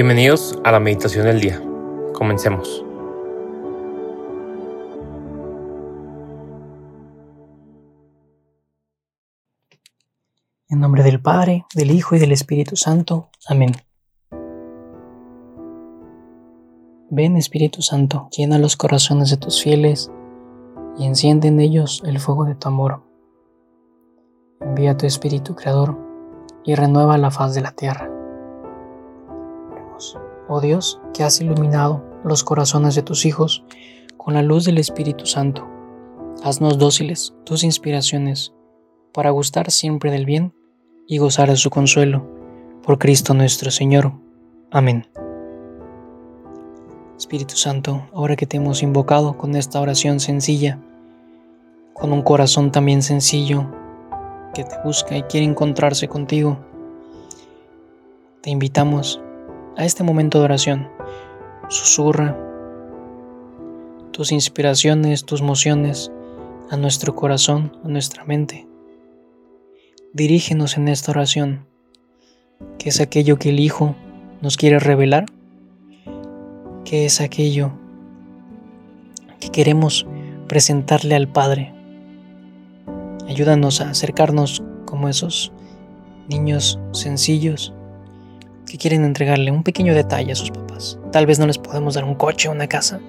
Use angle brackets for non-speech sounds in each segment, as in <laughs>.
Bienvenidos a la meditación del día. Comencemos. En nombre del Padre, del Hijo y del Espíritu Santo. Amén. Ven Espíritu Santo, llena los corazones de tus fieles y enciende en ellos el fuego de tu amor. Envía tu Espíritu Creador y renueva la faz de la tierra. Oh Dios, que has iluminado los corazones de tus hijos con la luz del Espíritu Santo, haznos dóciles tus inspiraciones para gustar siempre del bien y gozar de su consuelo. Por Cristo nuestro Señor. Amén. Espíritu Santo, ahora que te hemos invocado con esta oración sencilla, con un corazón también sencillo que te busca y quiere encontrarse contigo, te invitamos a este momento de oración. Susurra tus inspiraciones, tus mociones a nuestro corazón, a nuestra mente. Dirígenos en esta oración, que es aquello que el Hijo nos quiere revelar ¿Qué es aquello que queremos presentarle al Padre. Ayúdanos a acercarnos como esos niños sencillos que quieren entregarle un pequeño detalle a sus papás. Tal vez no les podemos dar un coche o una casa,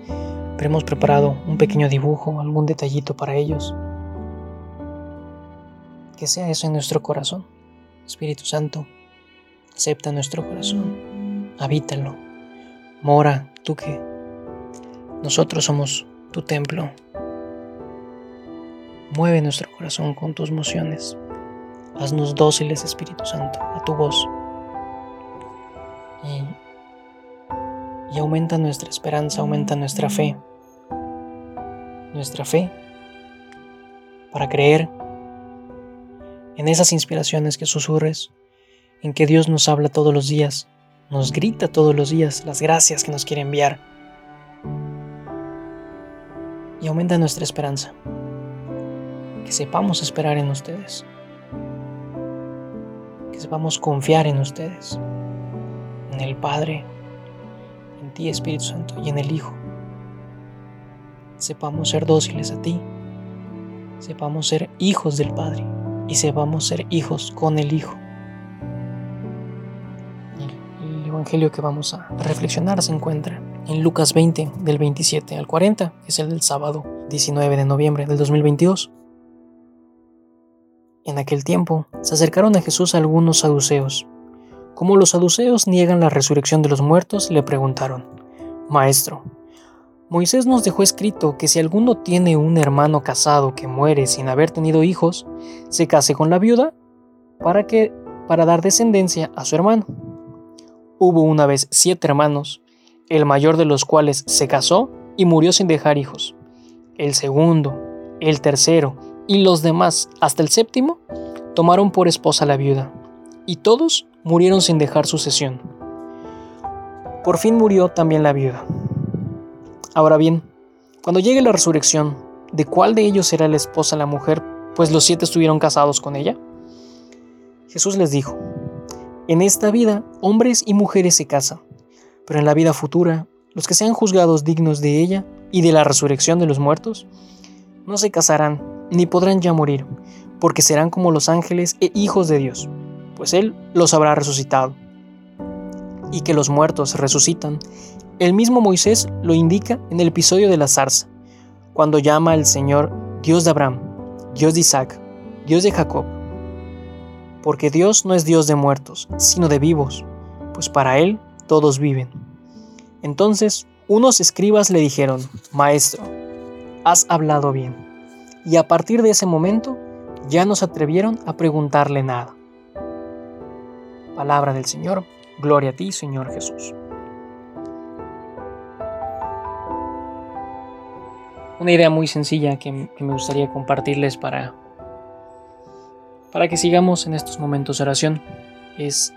pero hemos preparado un pequeño dibujo, algún detallito para ellos. Que sea eso en nuestro corazón. Espíritu Santo, acepta nuestro corazón, habítalo, mora tú que nosotros somos tu templo. Mueve nuestro corazón con tus mociones. Haznos dóciles, Espíritu Santo, a tu voz. Y, aumenta nuestra esperanza, aumenta nuestra fe. Nuestra fe para creer en esas inspiraciones que susurres, en que Dios nos habla todos los días nos grita todos los días las gracias que nos quiere enviar. Y aumenta nuestra esperanza. Que sepamos esperar en ustedes. Que sepamos confiar en ustedes. En el Padre, en ti Espíritu Santo y en el Hijo. Sepamos ser dóciles a ti. Sepamos ser hijos del Padre. Y sepamos ser hijos con el Hijo. evangelio que vamos a reflexionar se encuentra en Lucas 20, del 27 al 40, que es el del sábado 19 de noviembre del 2022. En aquel tiempo se acercaron a Jesús algunos saduceos. Como los saduceos niegan la resurrección de los muertos, le preguntaron, Maestro, Moisés nos dejó escrito que si alguno tiene un hermano casado que muere sin haber tenido hijos, se case con la viuda para que para dar descendencia a su hermano. Hubo una vez siete hermanos, el mayor de los cuales se casó y murió sin dejar hijos. El segundo, el tercero y los demás, hasta el séptimo, tomaron por esposa la viuda, y todos murieron sin dejar sucesión. Por fin murió también la viuda. Ahora bien, cuando llegue la resurrección, ¿de cuál de ellos será la esposa la mujer, pues los siete estuvieron casados con ella? Jesús les dijo, en esta vida, hombres y mujeres se casan, pero en la vida futura, los que sean juzgados dignos de ella y de la resurrección de los muertos, no se casarán ni podrán ya morir, porque serán como los ángeles e hijos de Dios, pues Él los habrá resucitado. Y que los muertos resucitan, el mismo Moisés lo indica en el episodio de la zarza, cuando llama al Señor Dios de Abraham, Dios de Isaac, Dios de Jacob porque Dios no es Dios de muertos, sino de vivos, pues para Él todos viven. Entonces unos escribas le dijeron, Maestro, has hablado bien. Y a partir de ese momento ya no se atrevieron a preguntarle nada. Palabra del Señor, gloria a ti, Señor Jesús. Una idea muy sencilla que, me gustaría compartirles para para que sigamos en estos momentos de oración es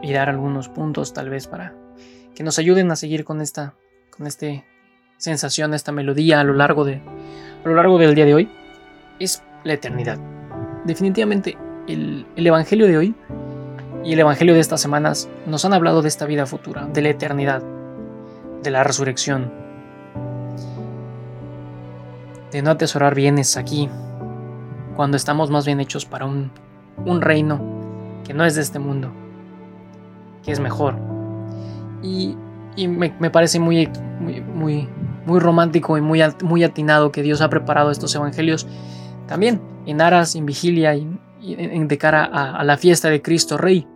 y dar algunos puntos tal vez para que nos ayuden a seguir con esta con este sensación, esta melodía a lo largo de a lo largo del día de hoy es la eternidad. Definitivamente el, el evangelio de hoy y el Evangelio de estas semanas nos han hablado de esta vida futura, de la eternidad, de la resurrección, de no atesorar bienes aquí, cuando estamos más bien hechos para un, reino que no es de este mundo, que es mejor. Y, me, parece muy, muy, muy, romántico y muy, muy atinado que Dios ha preparado estos evangelios también en aras, en vigilia y, de cara a la fiesta de Cristo Rey.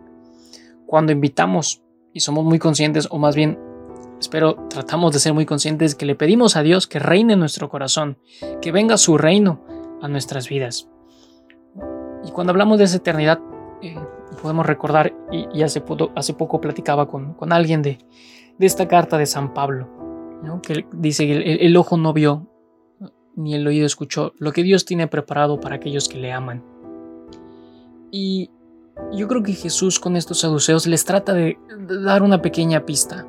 Cuando invitamos y somos muy conscientes, o más bien Espero tratamos de ser muy conscientes que le pedimos a Dios que reine en nuestro corazón, que venga su reino a nuestras vidas. Y cuando hablamos de esa eternidad, eh, podemos recordar, y, hace, poco, platicaba con, alguien de, esta carta de San Pablo, que dice que el, ojo no vio ni el oído escuchó lo que Dios tiene preparado para aquellos que le aman. Y yo creo que Jesús con estos saduceos les trata de dar una pequeña pista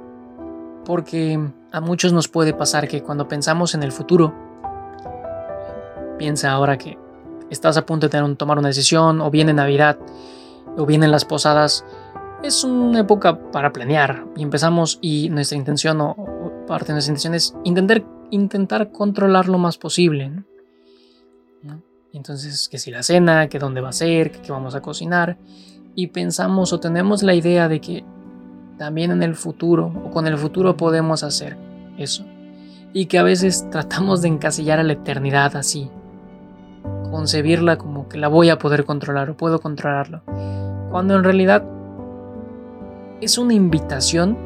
porque a muchos nos puede pasar que cuando pensamos en el futuro, piensa ahora que estás a punto de tomar una decisión, o viene Navidad, o vienen las posadas, es una época para planear y empezamos y nuestra intención o, parte de nuestra intención es intentar, intentar controlar lo más posible. Entonces, que si la cena, que dónde va a ser, que qué vamos a cocinar, y pensamos o tenemos la idea de que también en el futuro o con el futuro podemos hacer eso. Y que a veces <laughs> tratamos de encasillar a la eternidad así, concebirla como que la voy a poder controlar o puedo controlarlo, cuando en realidad es una invitación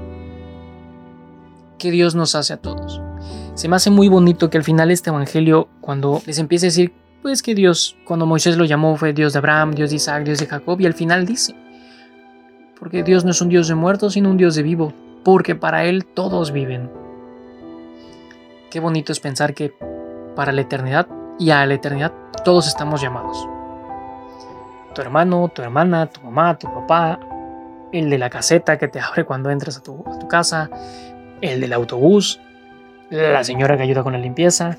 que Dios nos hace a todos. Se me hace muy bonito que al final este evangelio, cuando les empiece a decir, pues que Dios, cuando Moisés lo llamó, fue Dios de Abraham, Dios de Isaac, Dios de Jacob, y al final dice, porque Dios no es un Dios de muertos, sino un Dios de vivo, porque para Él todos viven. Qué bonito es pensar que para la eternidad y a la eternidad todos estamos llamados. Tu hermano, tu hermana, tu mamá, tu papá, el de la caseta que te abre cuando entras a tu, a tu casa, el del autobús, la señora que ayuda con la limpieza,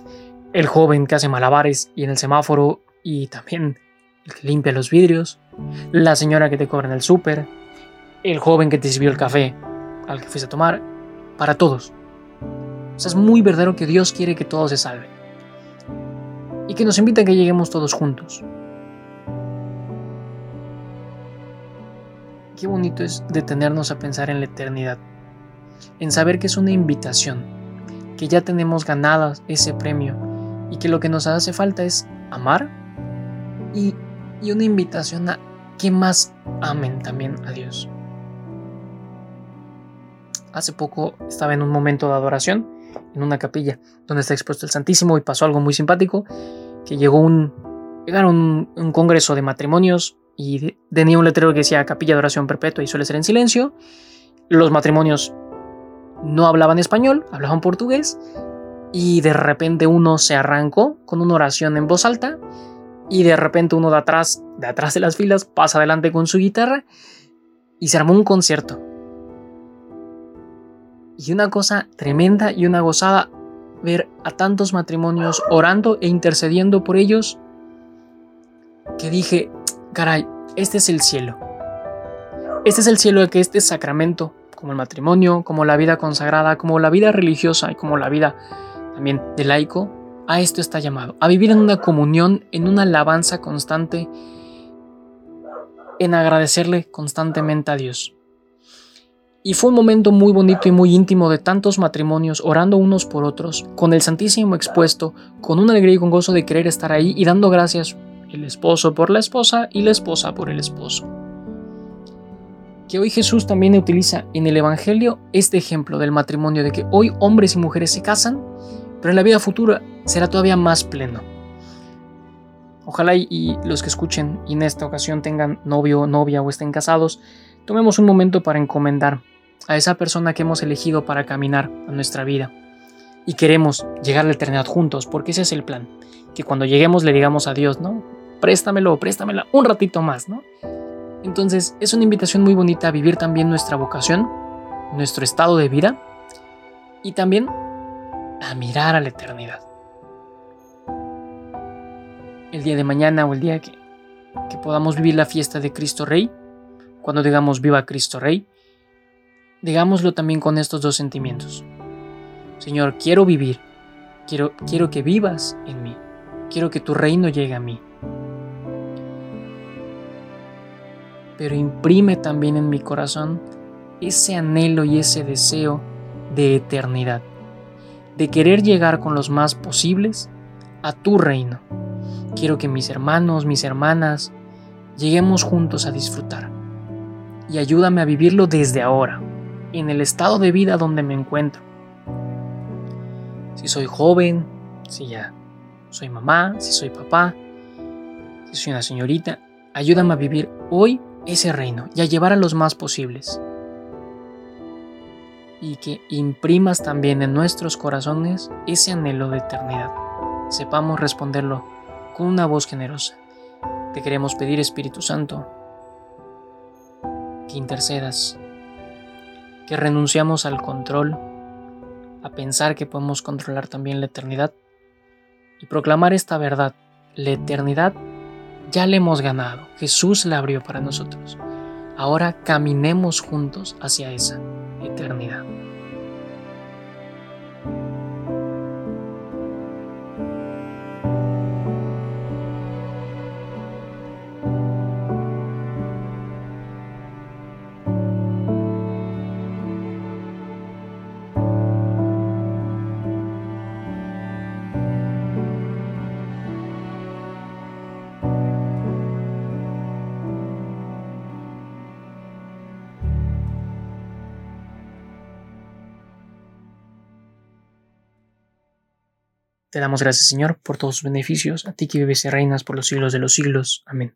el joven que hace malabares y en el semáforo y también el que limpia los vidrios, la señora que te cobra en el súper, el joven que te sirvió el café al que fuiste a tomar, para todos. O sea, es muy verdadero que Dios quiere que todos se salven. Y que nos invita a que lleguemos todos juntos. Qué bonito es detenernos a pensar en la eternidad. En saber que es una invitación. Que ya tenemos ganado ese premio. Y que lo que nos hace falta es amar. Y, y una invitación a que más amen también a Dios. Hace poco estaba en un momento de adoración en una capilla donde está expuesto el Santísimo y pasó algo muy simpático, que llegó un, llegaron un, congreso de matrimonios y tenía un letrero que decía Capilla de Oración Perpetua y suele ser en silencio. Los matrimonios no hablaban español, hablaban portugués y de repente uno se arrancó con una oración en voz alta y de repente uno de atrás, de atrás de las filas, pasa adelante con su guitarra y se armó un concierto y una cosa tremenda y una gozada ver a tantos matrimonios orando e intercediendo por ellos que dije, caray, este es el cielo. Este es el cielo de que este sacramento, como el matrimonio, como la vida consagrada, como la vida religiosa y como la vida también de laico, a esto está llamado, a vivir en una comunión, en una alabanza constante, en agradecerle constantemente a Dios. Y fue un momento muy bonito y muy íntimo de tantos matrimonios orando unos por otros, con el Santísimo expuesto, con una alegría y con gozo de querer estar ahí y dando gracias el esposo por la esposa y la esposa por el esposo. Que hoy Jesús también utiliza en el Evangelio este ejemplo del matrimonio, de que hoy hombres y mujeres se casan, pero en la vida futura será todavía más pleno. Ojalá y, los que escuchen y en esta ocasión tengan novio, novia o estén casados, tomemos un momento para encomendar a esa persona que hemos elegido para caminar a nuestra vida. Y queremos llegar a la eternidad juntos, porque ese es el plan. Que cuando lleguemos le digamos a Dios, ¿no? Préstamelo, préstamela un ratito más, ¿no? Entonces es una invitación muy bonita a vivir también nuestra vocación, nuestro estado de vida y también a mirar a la eternidad. El día de mañana o el día que, que podamos vivir la fiesta de Cristo Rey, cuando digamos viva Cristo Rey, digámoslo también con estos dos sentimientos. Señor, quiero vivir, quiero, quiero que vivas en mí, quiero que tu reino llegue a mí. Pero imprime también en mi corazón ese anhelo y ese deseo de eternidad, de querer llegar con los más posibles a tu reino. Quiero que mis hermanos, mis hermanas, lleguemos juntos a disfrutar. Y ayúdame a vivirlo desde ahora, en el estado de vida donde me encuentro. Si soy joven, si ya soy mamá, si soy papá, si soy una señorita, ayúdame a vivir hoy ese reino y a llevar a los más posibles. Y que imprimas también en nuestros corazones ese anhelo de eternidad. Sepamos responderlo con una voz generosa. Te queremos pedir, Espíritu Santo, que intercedas, que renunciamos al control, a pensar que podemos controlar también la eternidad y proclamar esta verdad. La eternidad ya la hemos ganado, Jesús la abrió para nosotros. Ahora caminemos juntos hacia esa eternidad. Te damos gracias, Señor, por todos sus beneficios, a ti que vives y reinas por los siglos de los siglos. Amén.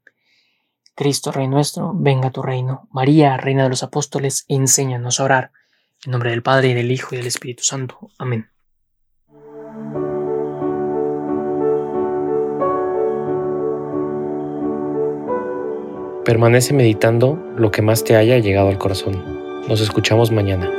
Cristo, Rey nuestro, venga a tu reino. María, Reina de los Apóstoles, enséñanos a orar. En nombre del Padre, y del Hijo, y del Espíritu Santo. Amén. Permanece meditando lo que más te haya llegado al corazón. Nos escuchamos mañana.